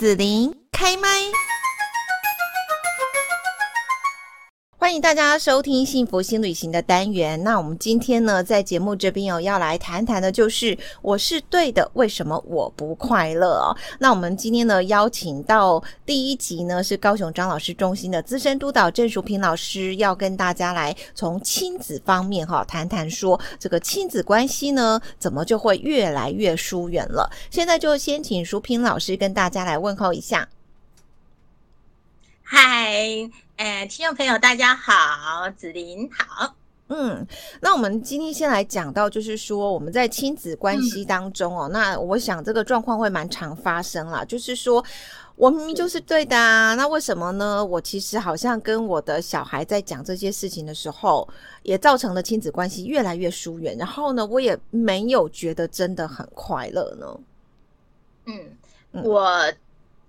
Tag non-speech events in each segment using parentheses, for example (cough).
子琳开麦。欢迎大家收听幸福新旅行的单元。那我们今天呢，在节目这边哦，要来谈谈的就是我是对的，为什么我不快乐哦？那我们今天呢，邀请到第一集呢，是高雄张老师中心的资深督导郑淑萍老师，要跟大家来从亲子方面哈谈谈说，这个亲子关系呢，怎么就会越来越疏远了？现在就先请淑萍老师跟大家来问候一下。嗨。哎，听众朋友，大家好，子琳好。嗯，那我们今天先来讲到，就是说我们在亲子关系当中哦，嗯、那我想这个状况会蛮常发生啦。就是说我明明就是对的啊，那为什么呢？我其实好像跟我的小孩在讲这些事情的时候，也造成了亲子关系越来越疏远。然后呢，我也没有觉得真的很快乐呢。嗯，我。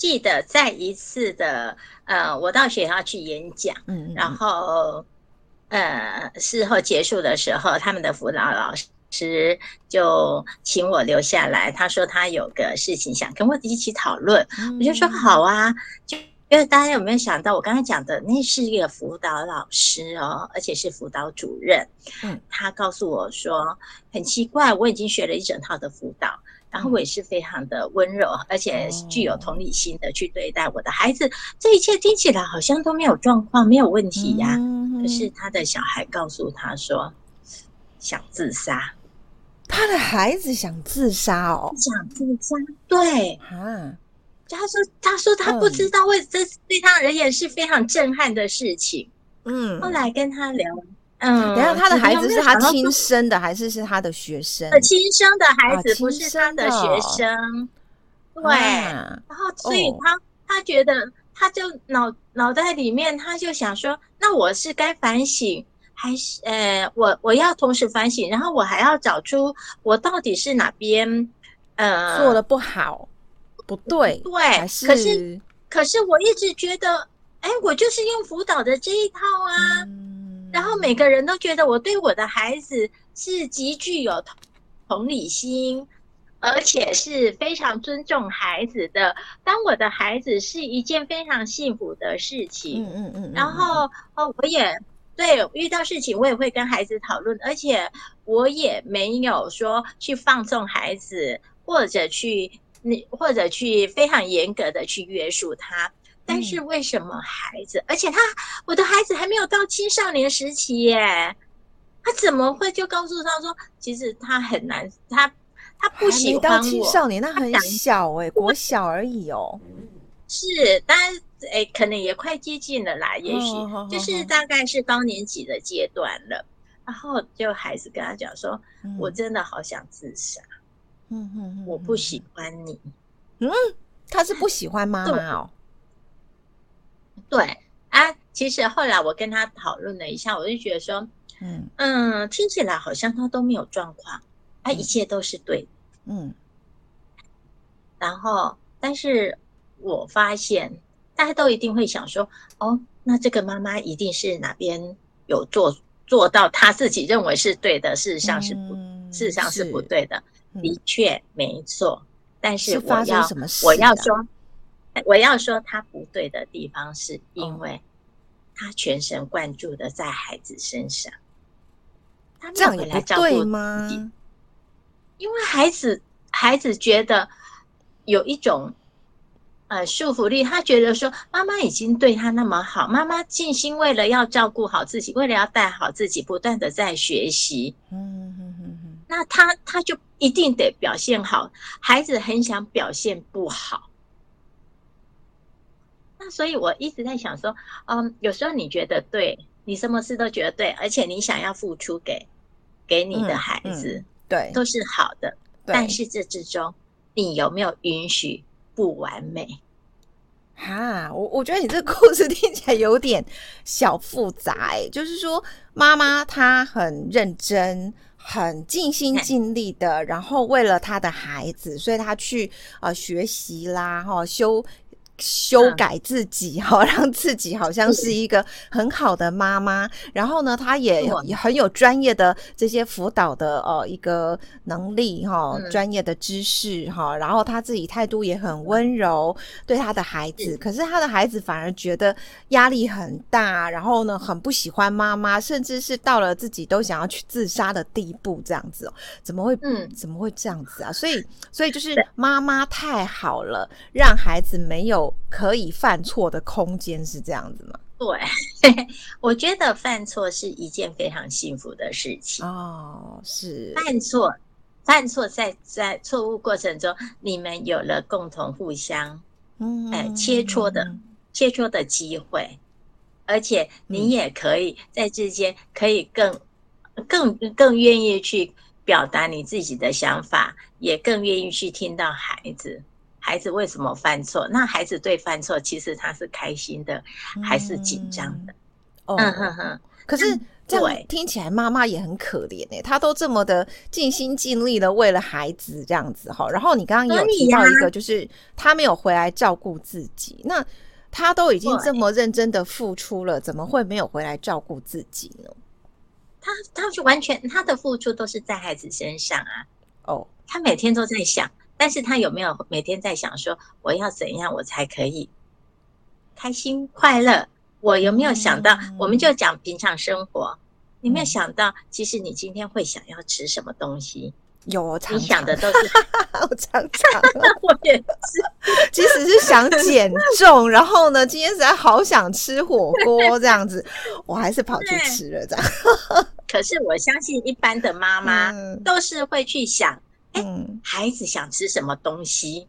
记得在一次的呃，我到学校去演讲，嗯，嗯，然后呃，事后结束的时候，他们的辅导老师就请我留下来。他说他有个事情想跟我一起讨论，嗯、我就说好啊。就因为大家有没有想到，我刚才讲的那是一个辅导老师哦，而且是辅导主任。嗯，他告诉我说很奇怪，我已经学了一整套的辅导。然后我也是非常的温柔，而且具有同理心的去对待我的孩子。这一切听起来好像都没有状况，没有问题呀。可是他的小孩告诉他说，想自杀。他的孩子想自杀哦，想自杀。对啊，他说，他说他不知道为这对他而言是非常震撼的事情。嗯，后来跟他聊。嗯，等下他的孩子是他亲生的还是是他的学生？亲生的孩子不是他的学生，对。然后所以他他觉得他就脑脑袋里面他就想说，那我是该反省还是呃，我我要同时反省，然后我还要找出我到底是哪边呃做的不好不对？对，可是可是我一直觉得，哎，我就是用辅导的这一套啊。然后每个人都觉得我对我的孩子是极具有同理心，而且是非常尊重孩子的。当我的孩子是一件非常幸福的事情，嗯嗯嗯。然后哦，我也对遇到事情我也会跟孩子讨论，而且我也没有说去放纵孩子，或者去你或者去非常严格的去约束他。但是为什么孩子，嗯、而且他我的孩子还没有到青少年时期耶，他怎么会就告诉他说，其实他很难，他他不喜欢我。到青少年那很小哎，国小而已哦。是，但哎，可能也快接近了啦，也许就是大概是高年级的阶段了。哦、然后就孩子跟他讲说，嗯、我真的好想自杀。嗯哼，我不喜欢你。嗯，他是不喜欢妈妈哦。对啊，其实后来我跟他讨论了一下，我就觉得说，嗯嗯，听起来好像他都没有状况，啊，一切都是对的，嗯。然后，但是我发现大家都一定会想说，哦，那这个妈妈一定是哪边有做做到他自己认为是对的，事实上是不，嗯、事实上是不对的，嗯、的确没错。但是我要是我要说。我要说他不对的地方，是因为他全神贯注的在孩子身上，他没有回来照顾。吗？因为孩子，孩子觉得有一种呃束缚力，他觉得说妈妈已经对他那么好，妈妈尽心为了要照顾好自己，为了要带好自己，不断的在学习。嗯嗯嗯嗯，那他他就一定得表现好，孩子很想表现不好。那所以我一直在想说，嗯，有时候你觉得对，你什么事都觉得对，而且你想要付出给给你的孩子，嗯嗯、对，都是好的。但是这之中，你有没有允许不完美？哈，我我觉得你这个故事听起来有点小复杂，哎，就是说妈妈她很认真、很尽心尽力的，然后为了她的孩子，所以她去呃学习啦，哈修。修改自己，好、嗯、(laughs) 让自己好像是一个很好的妈妈。然后呢，她也也很有专业的这些辅导的呃一个能力哈，专业的知识哈。然后她自己态度也很温柔，对她的孩子。可是她的孩子反而觉得压力很大，然后呢，很不喜欢妈妈，甚至是到了自己都想要去自杀的地步，这样子哦，怎么会？嗯，怎么会这样子啊？所以，(sighs) 所以就是妈妈太好了，让孩子没有可以犯错的空间，是这样子吗？对，(laughs) 我觉得犯错是一件非常幸福的事情哦。是犯错，犯错在在错误过程中，你们有了共同互相嗯、呃、切磋的切磋的机会，而且你也可以在之间可以更更更愿意去。表达你自己的想法，也更愿意去听到孩子。孩子为什么犯错？那孩子对犯错，其实他是开心的，还是紧张的？嗯、哦、哼哼。可是这样听起来，妈妈也很可怜哎，她都这么的尽心尽力的为了孩子这样子哈。然后你刚刚有提到一个，就是她没有回来照顾自己。那她都已经这么认真的付出了，怎么会没有回来照顾自己呢？她她就完全她的付出都是在孩子身上啊，哦，她每天都在想，但是他有没有每天在想说我要怎样我才可以开心快乐？我有没有想到？我们就讲平常生活，你没有想到，其实你今天会想要吃什么东西？有，常常你想的都是我常常，(laughs) 我也是，其实是想减重，然后呢，今天实在好想吃火锅这样子，我还是跑去吃了这样。(laughs) 可是我相信一般的妈妈都是会去想，哎、嗯欸，孩子想吃什么东西？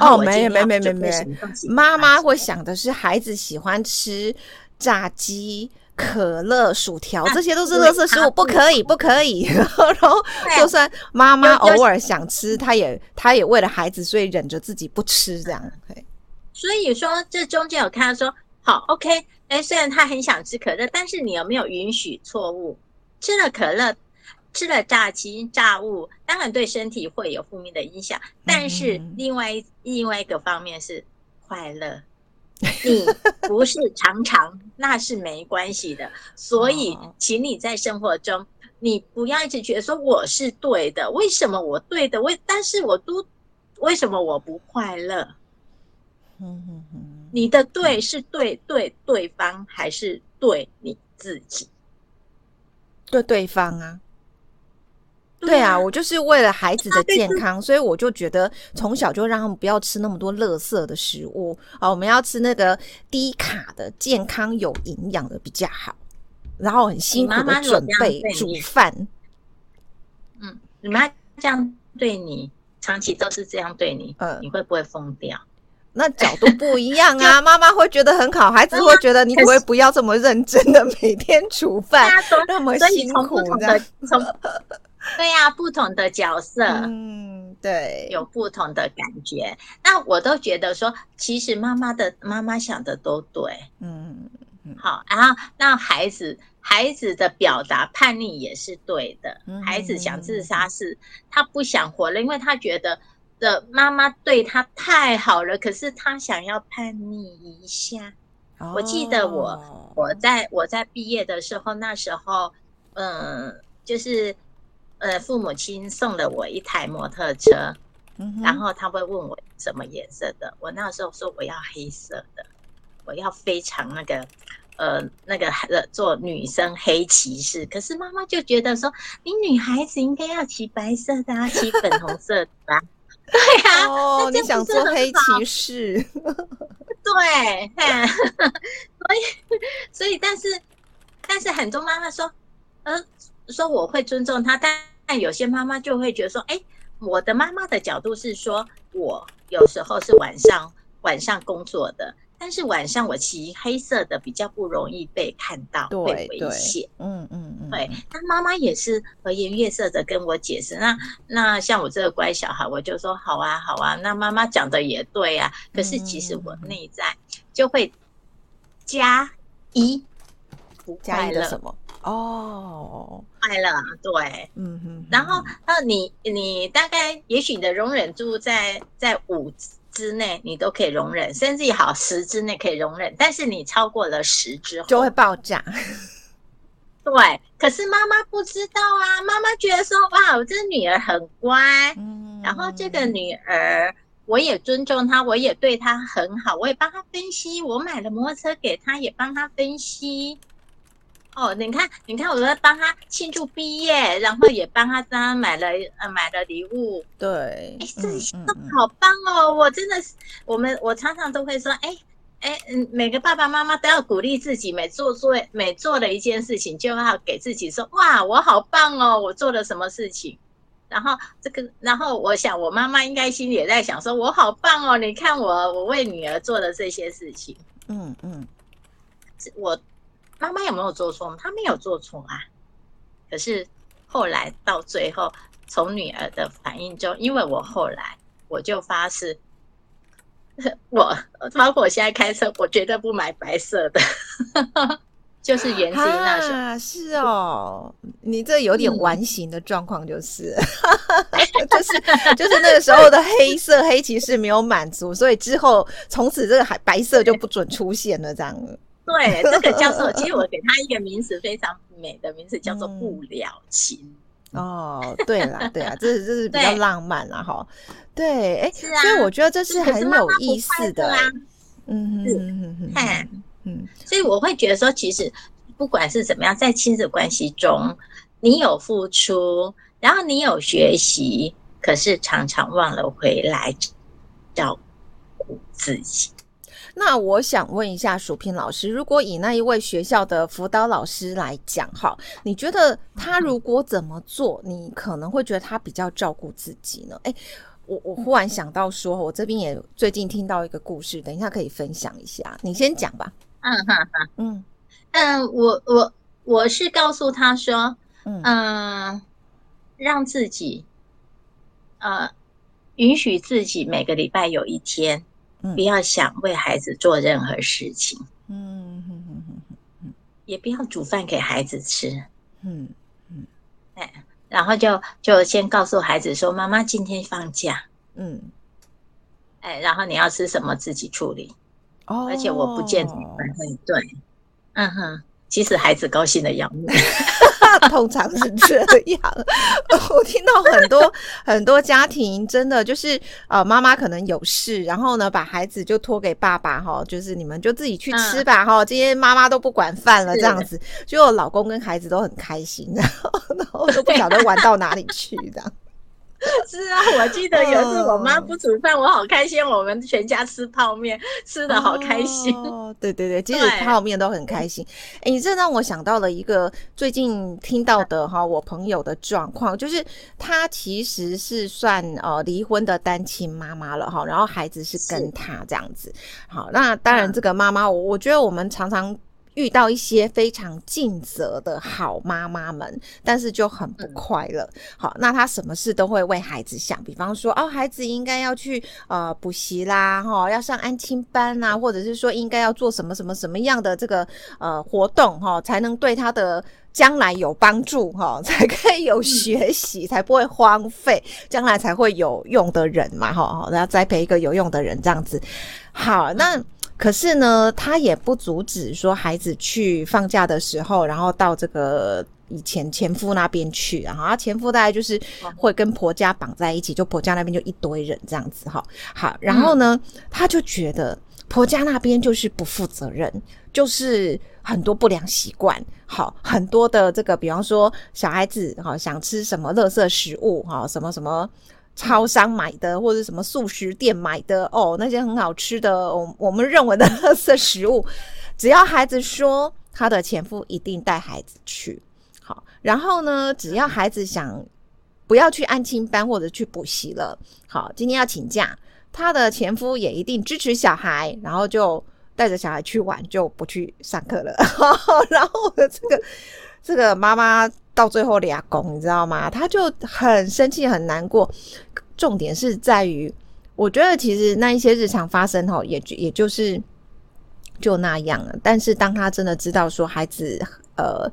哦，没没没没没，妈妈会想的是孩子喜欢吃炸鸡。可乐、薯条，这些都是垃圾食物，不可以，不可以。(laughs) 然后，就算妈妈偶尔想吃，她也她也为了孩子，所以忍着自己不吃这样。所以说，这中间有看到说，好，OK，哎，虽然他很想吃可乐，但是你有没有允许错误？吃了可乐，吃了炸鸡、炸物，当然对身体会有负面的影响，但是另外另外一个方面是快乐。你不是常常，那是没关系的。所以，请你在生活中，你不要一直觉得说我是对的。为什么我对的？为但是我都为什么我不快乐？你的对是对对对方，还是对你自己？对对方啊。对啊，我就是为了孩子的健康，所以我就觉得从小就让他们不要吃那么多垃圾的食物啊，我们要吃那个低卡的、健康有营养的比较好。然后很辛苦的准备煮饭。嗯，你妈这样对你，长期都是这样对你，嗯，你会不会疯掉？那角度不一样啊，(laughs) 妈妈会觉得很好，孩子会觉得你不会不要这么认真的每天煮饭，(laughs) 那么辛苦的。对呀、啊，不同的角色，嗯，对，有不同的感觉。那我都觉得说，其实妈妈的妈妈想的都对，嗯，嗯好。然后那孩子孩子的表达叛逆也是对的。嗯、孩子想自杀是他不想活了，因为他觉得的妈妈对他太好了，可是他想要叛逆一下。哦、我记得我我在我在毕业的时候，那时候嗯，就是。呃，父母亲送了我一台摩托车，然后他会问我什么颜色的，我那时候说我要黑色的，我要非常那个，呃，那个做女生黑骑士。可是妈妈就觉得说，你女孩子应该要骑白色的啊，骑粉红色的吧？对呀、啊，哦，你想做黑骑士？(laughs) 对，所以所以，但是但是很多妈妈说，呃。说我会尊重他，但但有些妈妈就会觉得说，哎，我的妈妈的角度是说，我有时候是晚上晚上工作的，但是晚上我骑黑色的比较不容易被看到，会危险。嗯嗯嗯，对。那妈妈也是和颜悦色的跟我解释。那那像我这个乖小孩，我就说好啊好啊。那妈妈讲的也对啊。可是其实我内在就会加一，不快乐什么？哦，快乐，对，嗯哼，然后，那，你你大概也许你的容忍度在在五之内你都可以容忍，甚至好十之内可以容忍，但是你超过了十之后就会爆炸。(laughs) 对，可是妈妈不知道啊，妈妈觉得说哇，我这女儿很乖，嗯，然后这个女儿我也尊重她，我也对她很好，我也帮她分析，我买了摩托车给她，也帮她分析。哦，你看，你看，我在帮他庆祝毕业，然后也帮他当买了呃买了礼物。对，哎，这都好棒哦！我真的是，我们我常常都会说，哎。哎，嗯，每个爸爸妈妈都要鼓励自己，每做做每做了一件事情，就要给自己说：“哇，我好棒哦，我做了什么事情。”然后这个，然后我想，我妈妈应该心里也在想：“说我好棒哦，你看我，我为女儿做的这些事情。嗯”嗯嗯，我妈妈有没有做错？她没有做错啊。可是后来到最后，从女儿的反应中，因为我后来我就发誓。(laughs) 我包括我现在开车，我绝对不买白色的，(laughs) 就是源自于那时候。啊，是哦，你这有点完形的状况，就是，嗯、(laughs) 就是就是那个时候的黑色黑骑士没有满足，所以之后从此这个海白色就不准出现了，这样。对，这个叫做，(laughs) 其实我给他一个名词，非常美的名词，叫做不了情。嗯哦，对啦，对啊，这是这是比较浪漫啦，哈，对，哎，所以我觉得这是很有意思的，嗯嗯嗯嗯，所以我会觉得说，其实不管是怎么样，在亲子关系中，你有付出，然后你有学习，可是常常忘了回来照顾自己。那我想问一下淑萍老师，如果以那一位学校的辅导老师来讲，哈，你觉得他如果怎么做，你可能会觉得他比较照顾自己呢？哎，我我忽然想到说，我这边也最近听到一个故事，等一下可以分享一下，你先讲吧。嗯哈哈，嗯嗯，我我我是告诉他说，嗯、呃，让自己，呃，允许自己每个礼拜有一天。不要想为孩子做任何事情，嗯哼哼哼哼，也不要煮饭给孩子吃，嗯嗯，哎，然后就就先告诉孩子说：“妈妈今天放假，嗯，哎，然后你要吃什么自己处理，哦，而且我不见得会对，嗯哼。”其实孩子高兴的要命，(laughs) (laughs) 通常是这样。我听到很多 (laughs) 很多家庭，真的就是呃，妈妈可能有事，然后呢，把孩子就托给爸爸哈，就是你们就自己去吃吧哈，今天妈妈都不管饭了这样子，就我老公跟孩子都很开心，(laughs) 然后然后都不晓得玩到哪里去这样。(laughs) 是啊，我记得有一次我妈不煮饭，我好开心，我们全家吃泡面，吃的好开心。哦，对对对，即使 (laughs) 泡面都很开心。哎、欸，你这让我想到了一个最近听到的哈，我朋友的状况，就是她其实是算呃离婚的单亲妈妈了哈，然后孩子是跟她这样子。好，那当然这个妈妈，我我觉得我们常常。遇到一些非常尽责的好妈妈们，但是就很不快乐。好，那她什么事都会为孩子想，比方说，哦，孩子应该要去呃补习啦，哈、哦，要上安亲班啊，或者是说应该要做什么什么什么样的这个呃活动哈、哦，才能对他的将来有帮助哈、哦，(laughs) 才可以有学习，才不会荒废，将来才会有用的人嘛，哈、哦，然后栽培一个有用的人这样子。好，那。可是呢，他也不阻止说孩子去放假的时候，然后到这个以前前夫那边去，然后他前夫大概就是会跟婆家绑在一起，就婆家那边就一堆人这样子哈。好，然后呢，他就觉得婆家那边就是不负责任，就是很多不良习惯，好，很多的这个，比方说小孩子哈想吃什么垃圾食物哈，什么什么。超商买的或者什么速食店买的哦，那些很好吃的，我我们认为的特色食物，只要孩子说他的前夫一定带孩子去，好，然后呢，只要孩子想不要去安亲班或者去补习了，好，今天要请假，他的前夫也一定支持小孩，然后就带着小孩去玩，就不去上课了，(laughs) 然后这个这个妈妈。到最后俩公，你知道吗？她就很生气，很难过。重点是在于，我觉得其实那一些日常发生吼，也也就是就那样了。但是当她真的知道说孩子呃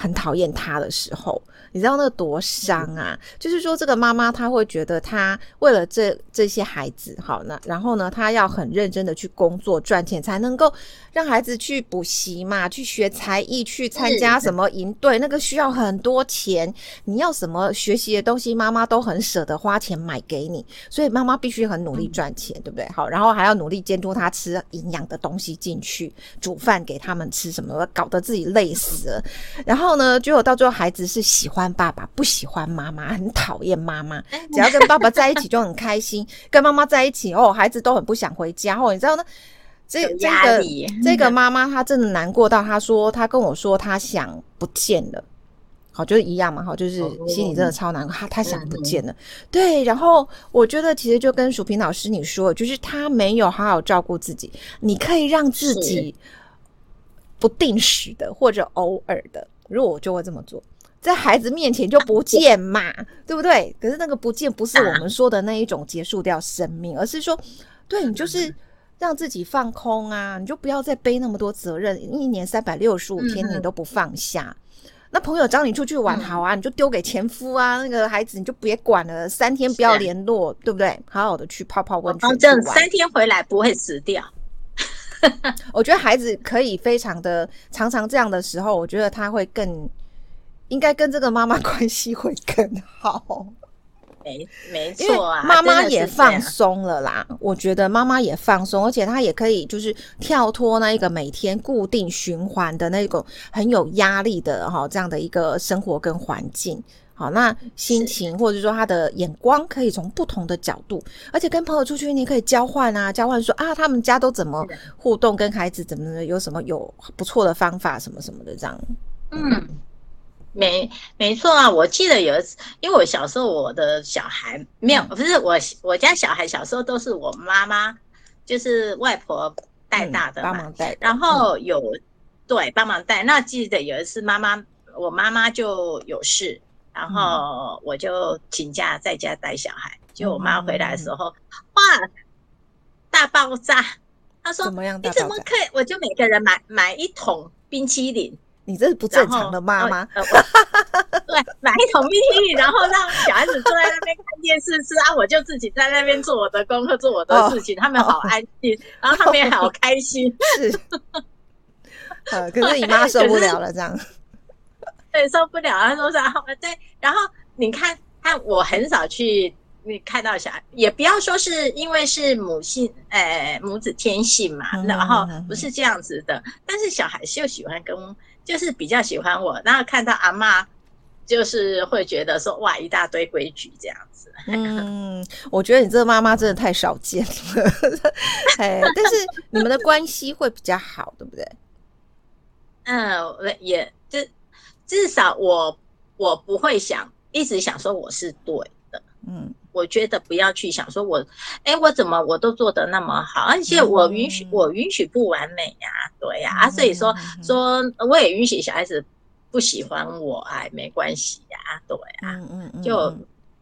很讨厌他的时候，你知道那多伤啊！就是说，这个妈妈她会觉得，她为了这这些孩子，好，那然后呢，她要很认真的去工作赚钱，才能够让孩子去补习嘛，去学才艺，去参加什么营队，那个需要很多钱。你要什么学习的东西，妈妈都很舍得花钱买给你，所以妈妈必须很努力赚钱，对不对？好，然后还要努力监督他吃营养的东西进去，煮饭给他们吃，什么，搞得自己累死了，然后。然后呢，结果到最后，孩子是喜欢爸爸，不喜欢妈妈，很讨厌妈妈。只要跟爸爸在一起就很开心，跟妈妈在一起哦，孩子都很不想回家。哦，你知道呢？这这个这个妈妈她真的难过到，她说她跟我说她想不见了。好，就是一样嘛。好，就是心里真的超难过，她她想不见了。对，然后我觉得其实就跟淑萍老师你说，就是她没有好好照顾自己。你可以让自己不定时的或者偶尔的。如果我就会这么做，在孩子面前就不见嘛，啊、对不对？可是那个不见不是我们说的那一种结束掉生命，啊、而是说，对你就是让自己放空啊，你就不要再背那么多责任，一年三百六十五天你都不放下。嗯、那朋友找你出去玩好啊，嗯、你就丢给前夫啊，那个孩子你就别管了，三天不要联络，对不对？好好的去泡泡温泉，反正三天回来不会死掉。(laughs) 我觉得孩子可以非常的常常这样的时候，我觉得他会更应该跟这个妈妈关系会更好。没没错啊，妈妈也放松了啦。我觉得妈妈也放松，而且她也可以就是跳脱那一个每天固定循环的那种很有压力的哈这样的一个生活跟环境。好，那心情或者说他的眼光可以从不同的角度，而且跟朋友出去，你可以交换啊，交换说啊，他们家都怎么互动，跟孩子怎么，有什么有不错的方法，什么什么的这样。嗯，没没错啊，我记得有一次，因为我小时候我的小孩没有，不是我我家小孩小时候都是我妈妈，就是外婆带大的嘛，帮忙带，然后有对帮忙带。那记得有一次妈妈，我妈妈就有事。然后我就请假在家带小孩，就我妈回来的时候，哇，大爆炸！她说：“怎么样？你怎么可以？”我就每个人买买一桶冰淇淋。你这是不正常的妈妈。(laughs) 对，买一桶冰淇淋，然后让小孩子坐在那边看电视吃啊，我就自己在那边做我的功课，做我的事情。他们好安静，然后他们也好开心。(laughs) (laughs) 是。呃，可是你妈受不了了，这样。对，受不了。他说啥？对，然后你看，看我很少去，你看到小孩，也不要说是因为是母性，呃，母子天性嘛，嗯、然后不是这样子的。嗯、但是小孩就喜欢跟，就是比较喜欢我。然后看到阿嬷，就是会觉得说，哇，一大堆规矩这样子。嗯，我觉得你这个妈妈真的太少见了。(laughs) 哎，但是你们的关系会比较好，对不对？(laughs) 嗯，也就。至少我我不会想一直想说我是对的，嗯，我觉得不要去想说我，哎，我怎么我都做得那么好，而且我允许我允许不完美呀，对呀，啊，所以说说我也允许小孩子不喜欢我，哎，没关系呀，对啊，嗯嗯，就。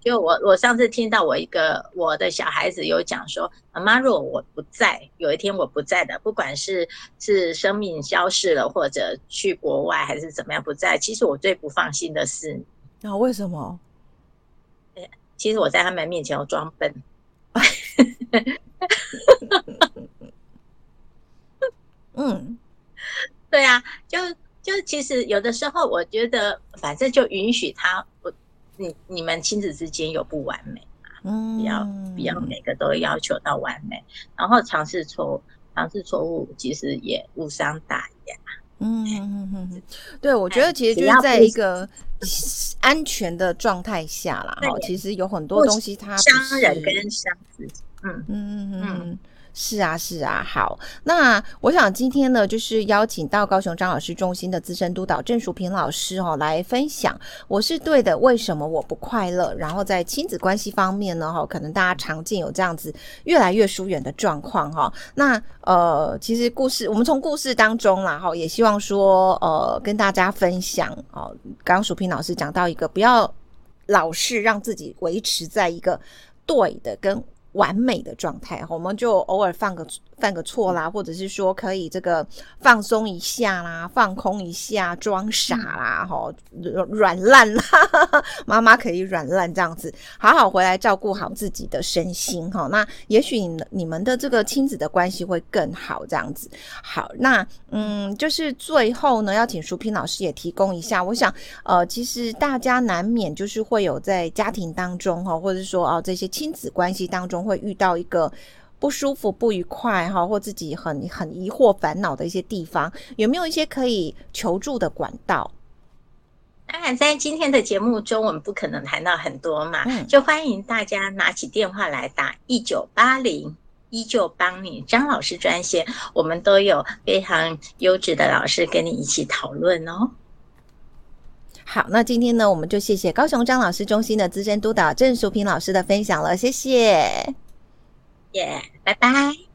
就我，我上次听到我一个我的小孩子有讲说，妈妈，如果我不在，有一天我不在的，不管是是生命消逝了，或者去国外，还是怎么样不在，其实我最不放心的是。那、哦、为什么？其实我在他们面前我装笨。(laughs) 嗯，对啊，就就其实有的时候，我觉得反正就允许他我。你你们亲子之间有不完美嘛？嗯，不要不要每个都要求到完美，然后尝试错误，尝试错误其实也无伤大雅。嗯嗯嗯，对，我觉得其实就是在一个安全的状态下啦。哈，其实有很多东西它伤人跟伤自己。嗯嗯嗯嗯。嗯是啊，是啊，好。那我想今天呢，就是邀请到高雄张老师中心的资深督导郑淑萍老师哦，来分享我是对的，为什么我不快乐？然后在亲子关系方面呢，哈，可能大家常见有这样子越来越疏远的状况哈。那呃，其实故事我们从故事当中啦，哈，也希望说呃，跟大家分享哦。刚刚淑萍老师讲到一个，不要老是让自己维持在一个对的跟。完美的状态，我们就偶尔放个犯个错啦，或者是说可以这个放松一下啦，放空一下，装傻啦，哈、嗯，软烂啦，(laughs) 妈妈可以软烂这样子，好好回来照顾好自己的身心哈。那也许你你们的这个亲子的关系会更好这样子。好，那嗯，就是最后呢，要请淑萍老师也提供一下，我想呃，其实大家难免就是会有在家庭当中哈，或者说哦这些亲子关系当中会遇到一个。不舒服、不愉快哈，或自己很很疑惑、烦恼的一些地方，有没有一些可以求助的管道？当然，在今天的节目中，我们不可能谈到很多嘛，嗯、就欢迎大家拿起电话来打一九八零，依旧帮你张老师专线，我们都有非常优质的老师跟你一起讨论哦。好，那今天呢，我们就谢谢高雄张老师中心的资深督导郑淑萍老师的分享了，谢谢。耶，拜拜。